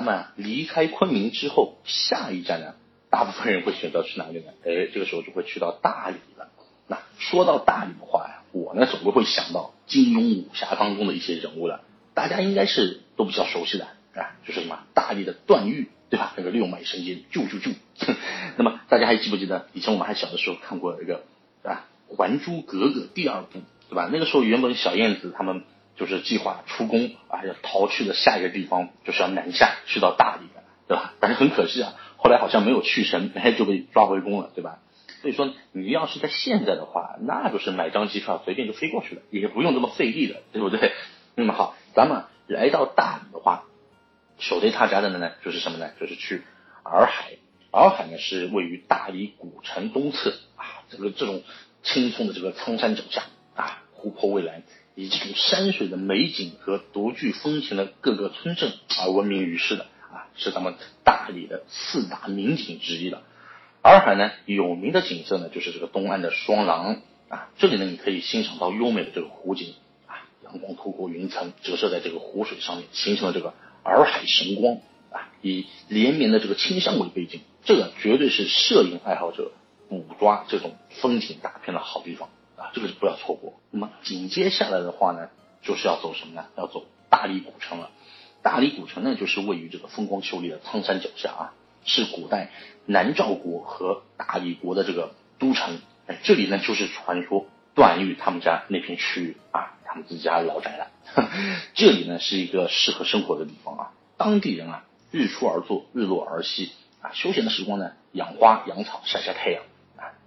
咱们离开昆明之后，下一站呢，大部分人会选择去哪里呢？哎，这个时候就会去到大理了。那说到大理的话呀，我呢总归会想到金庸武侠当中的一些人物了，大家应该是都比较熟悉的啊，就是什么大理的段誉，对吧？那个六脉神剑，救救救！那么大家还记不记得以前我们还小的时候看过一个啊《还珠格格》第二部，对吧？那个时候原本小燕子他们就是计划出宫啊，要逃去的下一个地方就是要南下去到大理的，对吧？但是很可惜啊，后来好像没有去成，哎就被抓回宫了，对吧？所以说，你要是在现在的话，那就是买张机票随便就飞过去了，也不用这么费力的，对不对？那么好，咱们来到大理的话，首推他家的呢，就是什么呢？就是去洱海。洱海呢是位于大理古城东侧啊，这个这种青葱的这个苍山脚下啊，湖泊蔚蓝，以这种山水的美景和独具风情的各个村镇而闻名于世的啊，是咱们大理的四大名景之一了。洱海呢，有名的景色呢，就是这个东岸的双廊啊，这里呢，你可以欣赏到优美的这个湖景啊，阳光透过云层折射在这个湖水上面，形成了这个洱海神光啊，以连绵的这个清香为背景，这个绝对是摄影爱好者捕抓这种风景大片的好地方这个是不要错过。那么紧接下来的话呢，就是要走什么呢？要走大理古城了。大理古城呢，就是位于这个风光秀丽的苍山脚下啊。是古代南诏国和大理国的这个都城，哎，这里呢就是传说段誉他们家那片区域啊，他们自家老宅了。这里呢是一个适合生活的地方啊，当地人啊日出而作，日落而息啊，休闲的时光呢养花养草，晒晒太阳，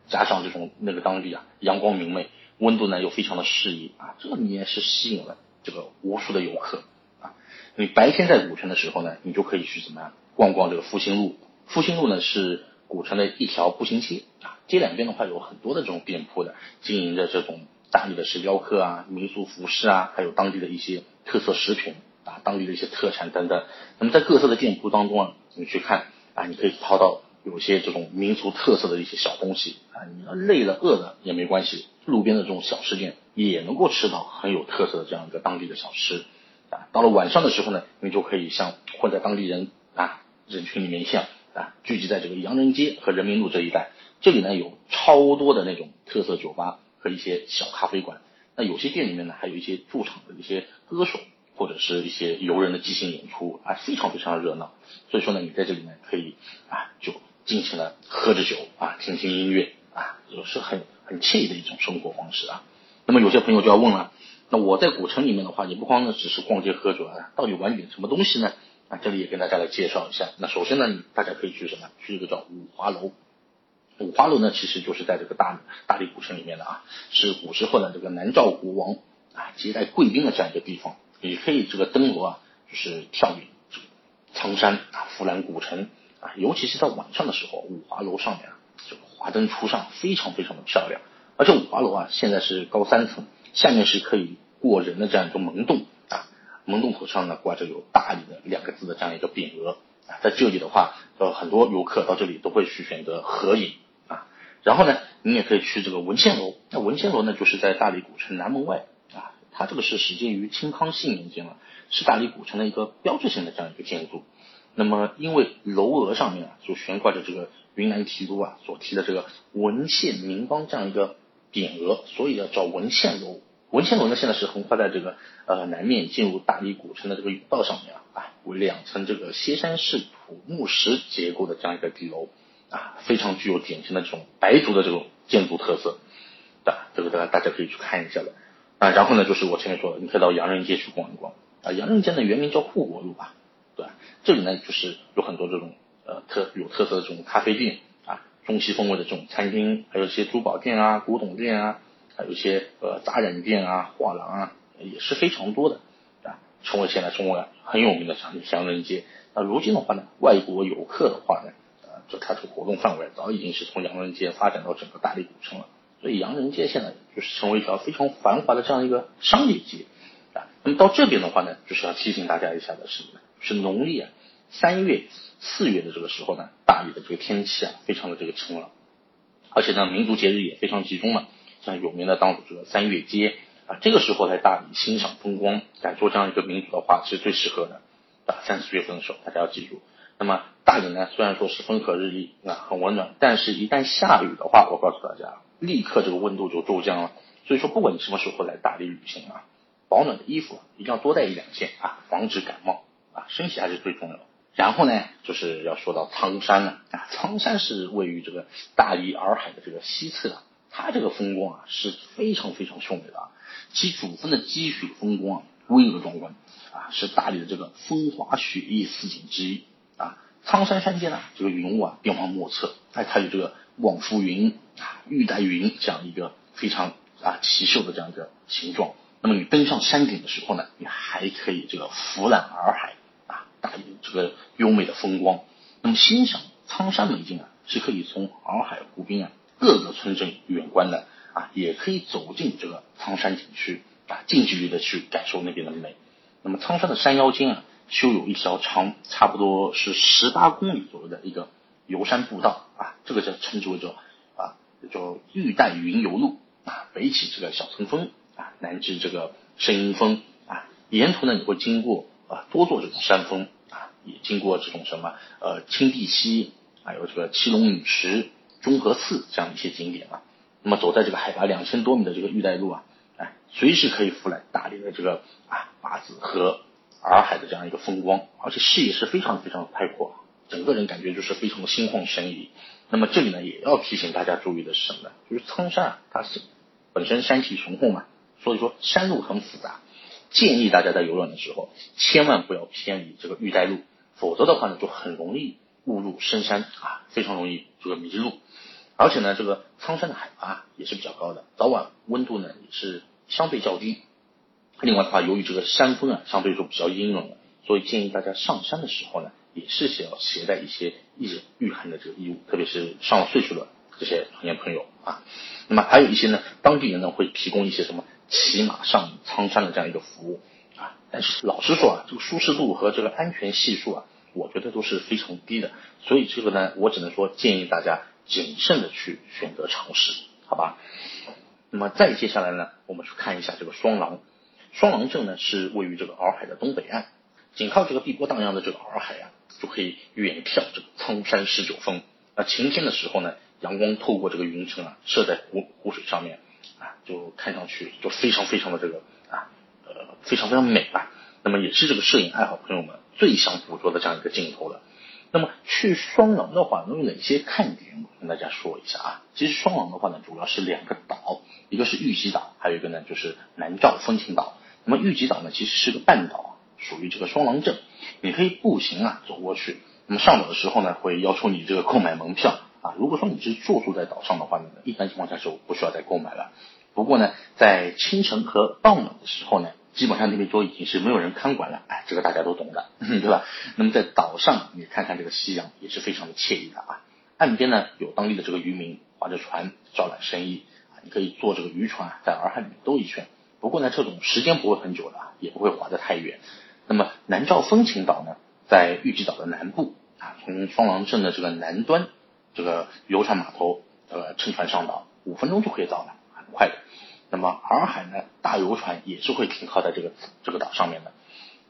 加上这种那个当地啊阳光明媚，温度呢又非常的适宜啊，这里面是吸引了这个无数的游客啊。你白天在古城的时候呢，你就可以去怎么样逛逛这个复兴路。复兴路呢是古城的一条步行街啊，街两边的话有很多的这种店铺的，经营着这种大理的石雕刻啊、民俗服饰啊，还有当地的一些特色食品啊、当地的一些特产等等。那么在各色的店铺当中啊，你去看啊，你可以淘到有些这种民族特色的一些小东西啊，你累了饿了也没关系，路边的这种小吃店也能够吃到很有特色的这样一个当地的小吃啊。到了晚上的时候呢，你就可以像混在当地人啊人群里面像。啊，聚集在这个洋人街和人民路这一带，这里呢有超多的那种特色酒吧和一些小咖啡馆。那有些店里面呢，还有一些驻场的一些歌手或者是一些游人的即兴演出，啊，非常非常的热闹。所以说呢，你在这里呢可以啊，就尽情的喝着酒啊，听听音乐啊，也是很很惬意的一种生活方式啊。那么有些朋友就要问了，那我在古城里面的话，也不光呢只是逛街喝酒啊，到底玩点什么东西呢？啊，这里也跟大家来介绍一下。那首先呢，大家可以去什么？去一个叫五华楼。五华楼呢，其实就是在这个大大理古城里面的啊，是古时候的这个南诏国王啊接待贵宾的这样一个地方。也可以这个登楼啊，就是眺远苍山啊，俯览古城啊。尤其是在晚上的时候，五华楼上面啊，这个华灯初上，非常非常的漂亮。而且五华楼啊，现在是高三层，下面是可以过人的这样一个门洞啊。门洞口上呢挂着有“大理”的两个字的这样一个匾额啊，在这里的话，呃，很多游客到这里都会去选择合影啊。然后呢，你也可以去这个文献楼。那文献楼呢，就是在大理古城南门外啊，它这个是始建于清康熙年间了，是大理古城的一个标志性的这样一个建筑。那么，因为楼额上面啊，就悬挂着这个云南提督啊所提的这个文献名邦这样一个匾额，所以要叫文献楼。文献楼呢，现在是横跨在这个呃南面进入大理古城的这个甬道上面啊，啊，为两层这个歇山式土木石结构的这样一个底楼啊，非常具有典型的这种白族的这种建筑特色的，这个大家大家可以去看一下的啊。然后呢，就是我前面说的，你可以到洋人街去逛一逛啊。洋人街呢原名叫护国路吧，对吧？这里呢就是有很多这种呃特有特色的这种咖啡店啊，中西风味的这种餐厅，还有一些珠宝店啊、古董店啊。还有一些呃杂染店啊、画廊啊，也是非常多的啊，成为现在中国很有名的商商人街。那如今的话呢，外国游客的话呢，呃，就它这个活动范围早已经是从洋人街发展到整个大理古城了。所以洋人街现在就是成为一条非常繁华的这样一个商业街啊。那么到这边的话呢，就是要提醒大家一下的是，是农历啊三月、四月的这个时候呢，大理的这个天气啊非常的这个晴朗，而且呢民族节日也非常集中了。像有名的当主这个三月街啊，这个时候在大理欣赏风光，感受这样一个民族的话，是最适合的。啊，三四月份的时候，大家要记住。那么大理呢，虽然说是风和日丽啊，很温暖，但是一旦下雨的话，我告诉大家，立刻这个温度就骤降了。所以说，不管你什么时候来大理旅行啊，保暖的衣服一定要多带一两件啊，防止感冒啊，身体还是最重要的。然后呢，就是要说到苍山了啊，苍山是位于这个大理洱海的这个西侧，它这个风光啊是非常非常秀美的，其主峰的积雪风光啊巍峨壮观啊，是大理的这个风花雪月四景之一啊。苍山山间呢，这个云雾啊变幻莫测，哎，它有这个望夫云啊、玉带云这样一个非常啊奇秀的这样一个形状。那么你登上山顶的时候呢，你还可以这个俯览洱海。大理这个优美的风光，那么欣赏苍山美景啊，是可以从洱海湖滨啊各个村镇远观的啊，也可以走进这个苍山景区啊，近距离的去感受那边的美。那么苍山的山腰间啊，修有一条长差不多是十八公里左右的一个游山步道啊，这个叫称之为叫啊叫玉带云游路啊，北起这个小层峰啊，南至这个圣阴峰啊，沿途呢你会经过。啊，多座这种山峰啊，也经过这种什么呃青碧溪，还有这个七龙女池、中和寺这样一些景点啊。那么走在这个海拔两千多米的这个玉带路啊，哎，随时可以俯览大理的这个啊八子和洱海的这样一个风光，而且视野是非常非常开阔，整个人感觉就是非常的心旷神怡。那么这里呢，也要提醒大家注意的是什么呢？就是苍山啊，它是本身山体雄厚嘛，所以说山路很复杂。建议大家在游览的时候，千万不要偏离这个玉带路，否则的话呢，就很容易误入深山啊，非常容易这个迷路。而且呢，这个苍山的海拔也是比较高的，早晚温度呢也是相对较低。另外的话，由于这个山峰啊相对说比较阴冷，所以建议大家上山的时候呢，也是需要携带一些易冷御寒的这个衣物，特别是上了岁数的这些成年朋友啊。那么还有一些呢，当地人呢会提供一些什么？骑马上苍山的这样一个服务啊，但是老实说啊，这个舒适度和这个安全系数啊，我觉得都是非常低的。所以这个呢，我只能说建议大家谨慎的去选择尝试，好吧？那么再接下来呢，我们去看一下这个双廊。双廊镇呢是位于这个洱海的东北岸，紧靠这个碧波荡漾的这个洱海啊，就可以远眺这个苍山十九峰。那晴天的时候呢，阳光透过这个云层啊，射在湖湖水上面。啊，就看上去就非常非常的这个啊，呃，非常非常美吧。那么也是这个摄影爱好朋友们最想捕捉的这样一个镜头了。那么去双廊的话，能有哪些看点？我跟大家说一下啊。其实双廊的话呢，主要是两个岛，一个是玉吉岛，还有一个呢就是南诏风情岛。那么玉吉岛呢，其实是个半岛，属于这个双廊镇，你可以步行啊走过去。那么上岛的时候呢，会要求你这个购买门票。啊，如果说你是住宿在岛上的话呢，一般情况下是不需要再购买了。不过呢，在清晨和傍晚的时候呢，基本上那边就已经是没有人看管了。哎，这个大家都懂的，对吧？那么在岛上，你看看这个夕阳也是非常的惬意的啊。岸边呢有当地的这个渔民划着船招揽生意啊，你可以坐这个渔船在洱海里面兜一圈。不过呢，这种时间不会很久的，也不会划得太远。那么南诏风情岛呢，在玉吉岛的南部啊，从双廊镇的这个南端。这个游船码头，呃，乘船上岛，五分钟就可以到了，很快的。那么洱海呢，大游船也是会停靠在这个这个岛上面的。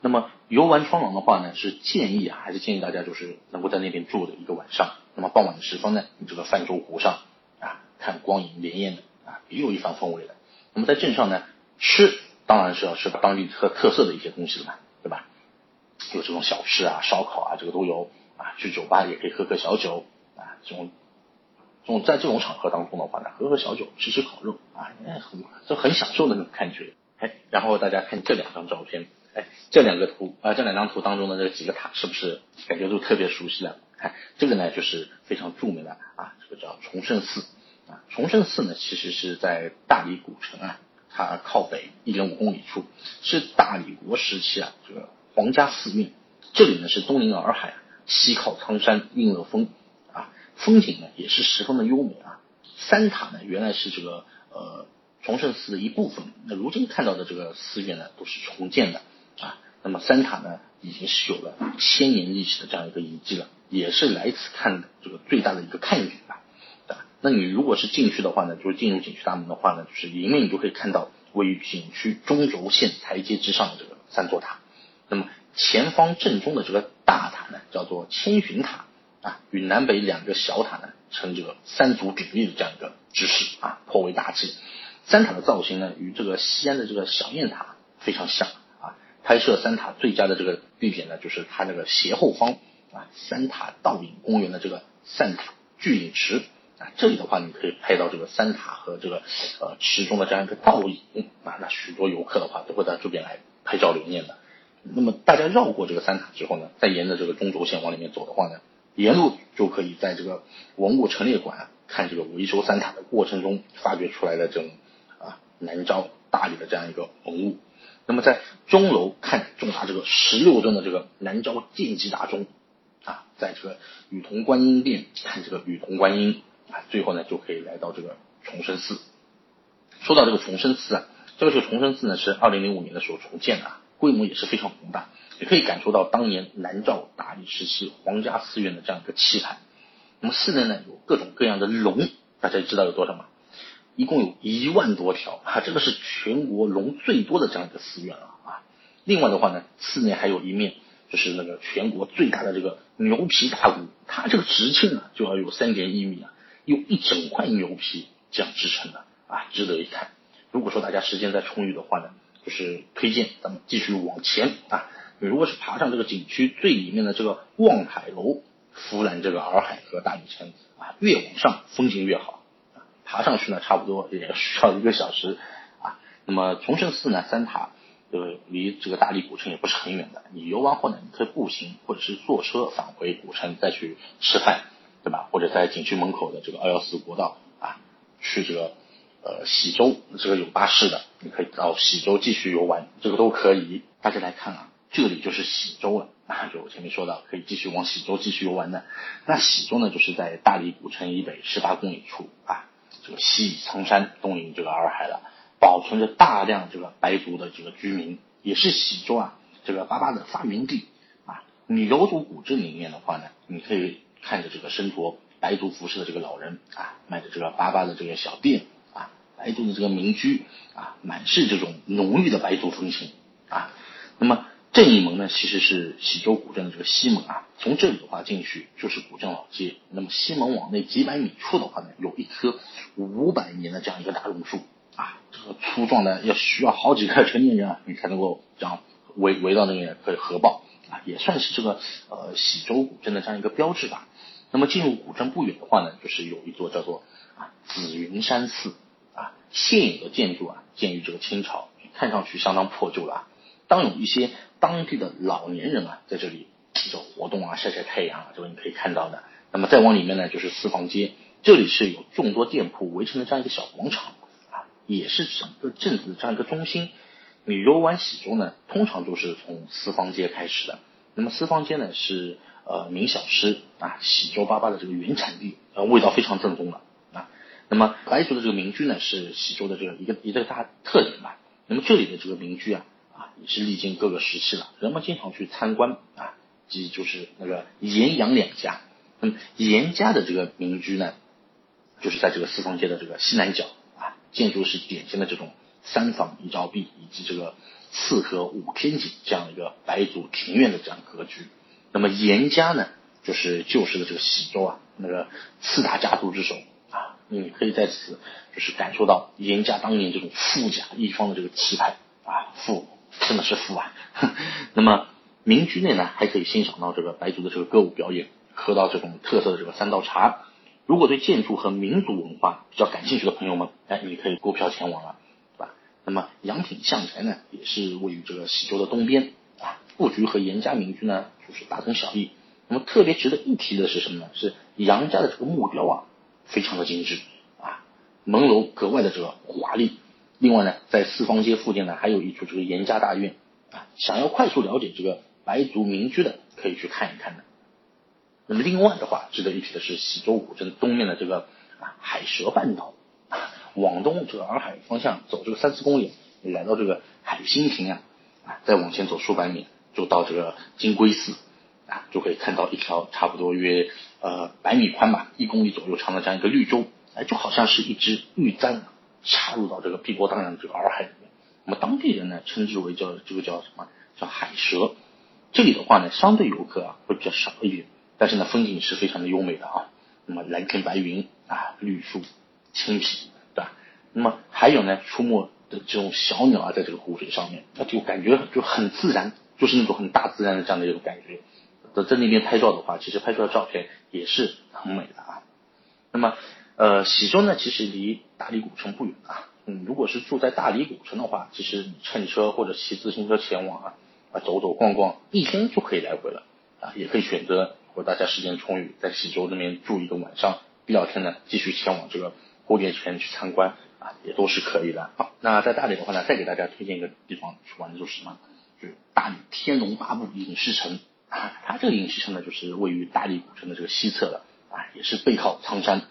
那么游玩双廊的话呢，是建议啊，还是建议大家就是能够在那边住的一个晚上。那么傍晚的时分呢，你这个泛舟湖上啊，看光影连烟的啊，别有一番风味的。那么在镇上呢，吃当然是要吃当地特特色的一些东西了嘛，对吧？有这种小吃啊，烧烤啊，这个都有啊。去酒吧也可以喝喝小酒。啊，这种这种在这种场合当中的话呢，喝喝小酒，吃吃烤肉啊，很就很享受的那种感觉。哎，然后大家看这两张照片，哎，这两个图啊，这两张图当中的这几个塔是不是感觉都特别熟悉了？看这个呢，就是非常著名的啊，这个叫崇圣寺啊。崇圣寺呢，其实是在大理古城啊，它靠北一点五公里处，是大理国时期啊这个皇家寺院。这里呢是东临洱海，西靠苍山映乐峰。风景呢也是十分的优美啊。三塔呢原来是这个呃崇圣寺的一部分，那如今看到的这个寺院呢都是重建的啊。那么三塔呢已经是有了千年历史的这样一个遗迹了，也是来此看的这个最大的一个看点吧。啊，那你如果是进去的话呢，就是进入景区大门的话呢，就是迎面你就可以看到位于景区中轴线台阶之上的这个三座塔。那么前方正中的这个大塔呢，叫做千寻塔啊，与南北两个小塔呢，呈这个三足鼎立的这样一个姿势啊，颇为大气。三塔的造型呢，与这个西安的这个小雁塔非常像啊。拍摄三塔最佳的这个地点呢，就是它这个斜后方啊，三塔倒影公园的这个三塔聚影池啊。这里的话，你可以拍到这个三塔和这个呃池中的这样一个倒影啊。那许多游客的话，都会在这边来拍照留念的。那么大家绕过这个三塔之后呢，再沿着这个中轴线往里面走的话呢，沿路就可以在这个文物陈列馆看这个维修三塔的过程中发掘出来的这种啊。南诏大理的这样一个文物，那么在钟楼看重达这个十六吨的这个南诏建基大钟啊，在这个雨桐观音殿看这个雨桐观音啊，最后呢就可以来到这个崇圣寺。说到这个崇圣寺啊，这个是崇圣寺呢是二零零五年的时候重建的，规模也是非常宏大，也可以感受到当年南诏大理时期皇家寺院的这样一个气派。那么寺内呢有各种各样的龙，大家知道有多少吗？一共有一万多条啊，这个是全国龙最多的这样一个寺院了啊。另外的话呢，寺内还有一面就是那个全国最大的这个牛皮大鼓，它这个直径啊就要有三点一米啊，用一整块牛皮这样制成的啊，值得一看。如果说大家时间再充裕的话呢，就是推荐咱们继续往前啊。如果是爬上这个景区最里面的这个望海楼，俯览这个洱海和大理城啊，越往上风景越好。爬上去呢，差不多也需要一个小时啊。那么崇圣寺呢，三塔呃离这个大理古城也不是很远的。你游完后呢，你可以步行或者是坐车返回古城再去吃饭，对吧？或者在景区门口的这个二幺四国道啊，去这个呃喜洲，这个有巴士的，你可以到喜洲继续游玩，这个都可以。大家来看啊，这里就是喜洲了啊，就我前面说到可以继续往喜洲继续游玩的。那喜洲呢，就是在大理古城以北十八公里处啊。这个西倚苍山，东临这个洱海了，保存着大量这个白族的这个居民，也是喜洲啊这个粑粑的发源地啊。你游走古镇里面的话呢，你可以看着这个身着白族服饰的这个老人啊，卖着这个粑粑的这个小店啊，白族的这个民居啊，满是这种浓郁的白族风情啊。那么。这一门呢，其实是喜洲古镇的这个西门啊。从这里的话进去就是古镇老街。那么西门往内几百米处的话呢，有一棵五百年的这样一个大榕树啊，这个粗壮的要需要好几个成年人啊，你才能够这样围围到那边可以合抱啊，也算是这个呃喜洲古镇的这样一个标志吧。那么进入古镇不远的话呢，就是有一座叫做啊紫云山寺啊，现有的建筑啊，建于这个清朝，看上去相当破旧了啊。当有一些当地的老年人啊，在这里这活动啊，晒晒太阳啊，这个你可以看到的。那么再往里面呢，就是四方街，这里是有众多店铺围成的这样一个小广场啊，也是整个镇子的这样一个中心。你游玩喜洲呢，通常都是从四方街开始的。那么四方街呢，是呃名小吃啊，喜洲粑粑的这个原产地，呃味道非常正宗的啊。那么白族的这个民居呢，是喜洲的这个一个一个大特点吧。那么这里的这个民居啊。也是历经各个时期了，人们经常去参观啊，即就是那个严杨两家。那么严家的这个民居呢，就是在这个四方街的这个西南角啊，建筑是典型的这种三坊一照壁以及这个四合五天井这样一个白族庭院的这样格局。那么严家呢，就是旧时的这个喜洲啊那个四大家族之首啊，你可以在此就是感受到严家当年这种富甲一方的这个气派啊富。真的是富啊！那么民居内呢，还可以欣赏到这个白族的这个歌舞表演，喝到这种特色的这个三道茶。如果对建筑和民族文化比较感兴趣的朋友们，哎，你可以购票前往了，对吧？那么杨品相宅呢，也是位于这个喜洲的东边啊，布局和严家民居呢就是大同小异。那么特别值得一提的是什么呢？是杨家的这个木雕啊，非常的精致啊，门楼格外的这个华丽。另外呢，在四方街附近呢，还有一处这个严家大院啊。想要快速了解这个白族民居的，可以去看一看的。那么另外的话，值得一提的是喜洲古镇东面的这个啊海蛇半岛啊，往东这个洱海方向走这个三四公里，来到这个海心亭啊啊，再往前走数百米就到这个金龟寺啊，就可以看到一条差不多约呃百米宽吧，一公里左右长的这样一个绿洲，哎，就好像是一只玉簪。插入到这个碧波荡漾的这个洱海里面，那么当地人呢称之为叫这个叫什么？叫海蛇。这里的话呢，相对游客啊会比较少一点，但是呢，风景是非常的优美的啊。那么蓝天白云啊，绿树青皮，对吧？那么还有呢，出没的这种小鸟啊，在这个湖水上面，那就感觉就很自然，就是那种很大自然的这样的一种感觉。在在那边拍照的话，其实拍出来照片也是很美的啊。那么呃，喜洲呢，其实离大理古城不远啊。嗯，如果是住在大理古城的话，其实你乘车或者骑自行车前往啊，啊走走逛逛，一天就可以来回了啊。也可以选择，如果大家时间充裕，在喜洲那边住一个晚上，第二天呢继续前往这个蝴蝶泉去参观啊，也都是可以的。好，那在大理的话呢，再给大家推荐一个地方去玩的就是什么？就是大理天龙八部影视城啊。它这个影视城呢，就是位于大理古城的这个西侧的啊，也是背靠苍山。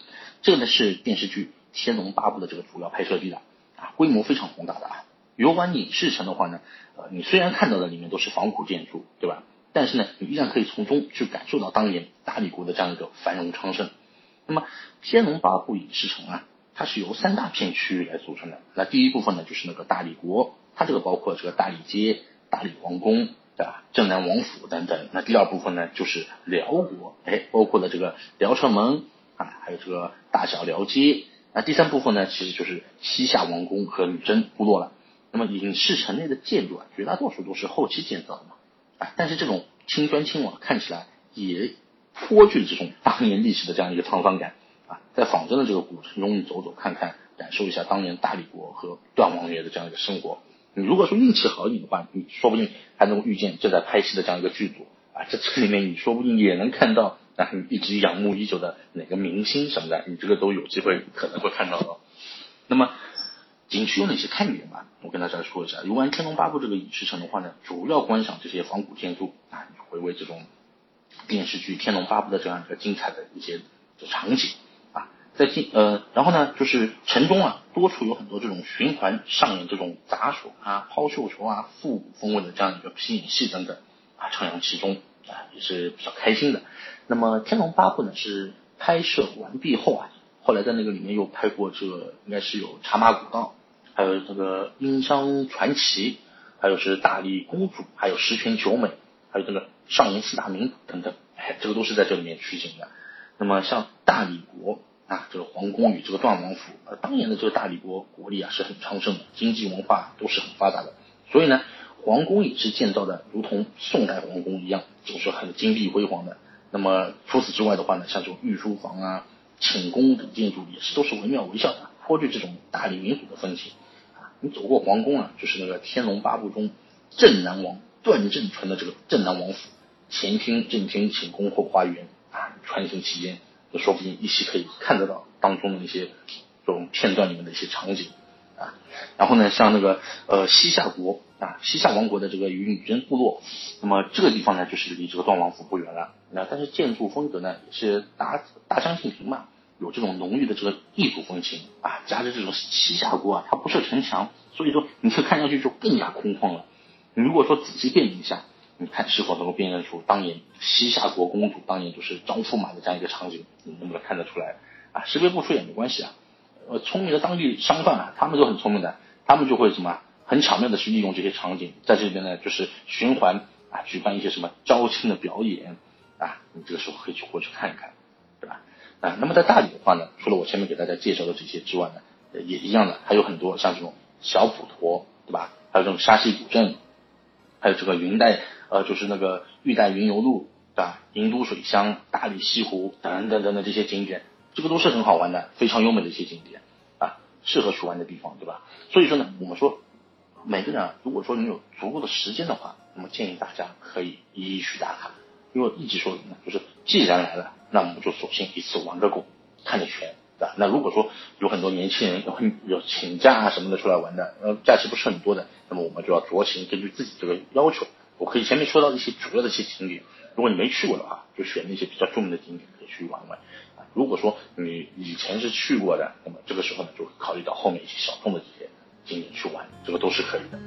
这个呢是电视剧。《天龙八部》的这个主要拍摄地的啊，规模非常宏大的啊。游玩影视城的话呢，呃，你虽然看到的里面都是仿古建筑，对吧？但是呢，你依然可以从中去感受到当年大理国的这样一个繁荣昌盛。那么，《天龙八部》影视城啊，它是由三大片区域来组成的。那第一部分呢，就是那个大理国，它这个包括这个大理街、大理皇宫，对吧？镇南王府等等。那第二部分呢，就是辽国，哎，包括了这个辽城门啊，还有这个大小辽街。那第三部分呢，其实就是西夏王宫和女真部落了。那么影视城内的建筑啊，绝大多数都是后期建造的嘛，啊，但是这种青砖青瓦看起来也颇具这种当年历史的这样一个沧桑感啊。在仿真的这个古城中，走走看看，感受一下当年大理国和段王爷的这样一个生活。你如果说运气好一点的话，你说不定还能遇见正在拍戏的这样一个剧组啊，在这里面你说不定也能看到。那你一直仰慕已久的哪个明星什么的，你这个都有机会可能会看到的。那么景区有哪些看点吧？我跟大家说一下。游玩天龙八部这个影视城的话呢，主要观赏这些仿古建筑啊，回味这种电视剧《天龙八部》的这样一个精彩的一些场景啊。在进呃，然后呢，就是城中啊，多处有很多这种循环上演这种杂耍啊、抛绣球啊、复古风味的这样一个皮影戏等等啊，徜徉其中啊，也是比较开心的。那么《天龙八部》呢是拍摄完毕后啊，后来在那个里面又拍过这个，应该是有《茶马古道》，还有这个《殷商传奇》，还有是《大理公主》，还有《十全九美》，还有这个《上林四大名捕》等等，哎，这个都是在这里面取景的。那么像大理国啊，这个皇宫与这个段王府，呃，当年的这个大理国国力啊是很昌盛的，经济文化都是很发达的，所以呢，皇宫也是建造的如同宋代皇宫一样，就是很金碧辉煌的。那么除此之外的话呢，像这种御书房啊、寝宫等建筑也是都是惟妙惟肖的，颇具这种大理民族的风情啊。你走过皇宫啊，就是那个《天龙八部》中镇南王段正淳的这个镇南王府，前厅、正厅、寝宫、后花园啊，穿行其间，就说不定依稀可以看得到当中的那些这种片段里面的一些场景啊。然后呢，像那个呃西夏国。啊，西夏王国的这个与女真部落，那么这个地方呢，就是离这个段王府不远了。那但是建筑风格呢，也是大大相径庭嘛，有这种浓郁的这个异族风情啊，加之这种西夏国啊，它不设城墙，所以说你这看上去就更加空旷了。你如果说仔细辨认一下，你看是否能够辨认出当年西夏国公主当年就是招驸马的这样一个场景，你能不能看得出来？啊，识别不出也没关系啊。呃，聪明的当地商贩啊，他们都很聪明的，他们就会什么？很巧妙的去利用这些场景，在这边呢，就是循环啊，举办一些什么招亲的表演啊，你这个时候可以去过去看一看，对吧？啊，那么在大理的话呢，除了我前面给大家介绍的这些之外呢，也一样的，还有很多像这种小普陀，对吧？还有这种沙溪古镇，还有这个云带呃，就是那个玉带云游路，对吧？银都水乡、大理西湖等等等等这些景点，这个都是很好玩的，非常优美的一些景点啊，适合去玩的地方，对吧？所以说呢，我们说。每个人啊，如果说你有足够的时间的话，那么建议大家可以一一去打卡。因为一直说什么，就是既然来了，那我们就索性一次玩个够，看个全，对吧？那如果说有很多年轻人有有请假啊什么的出来玩的，呃，假期不是很多的，那么我们就要酌情根据自己这个要求。我可以前面说到一些主要的一些景点，如果你没去过的话，就选那些比较著名的景点可以去玩玩。啊，如果说你以前是去过的，那么这个时候呢，就考虑到后面一些小众的景点。景点去玩，这个都是可以的。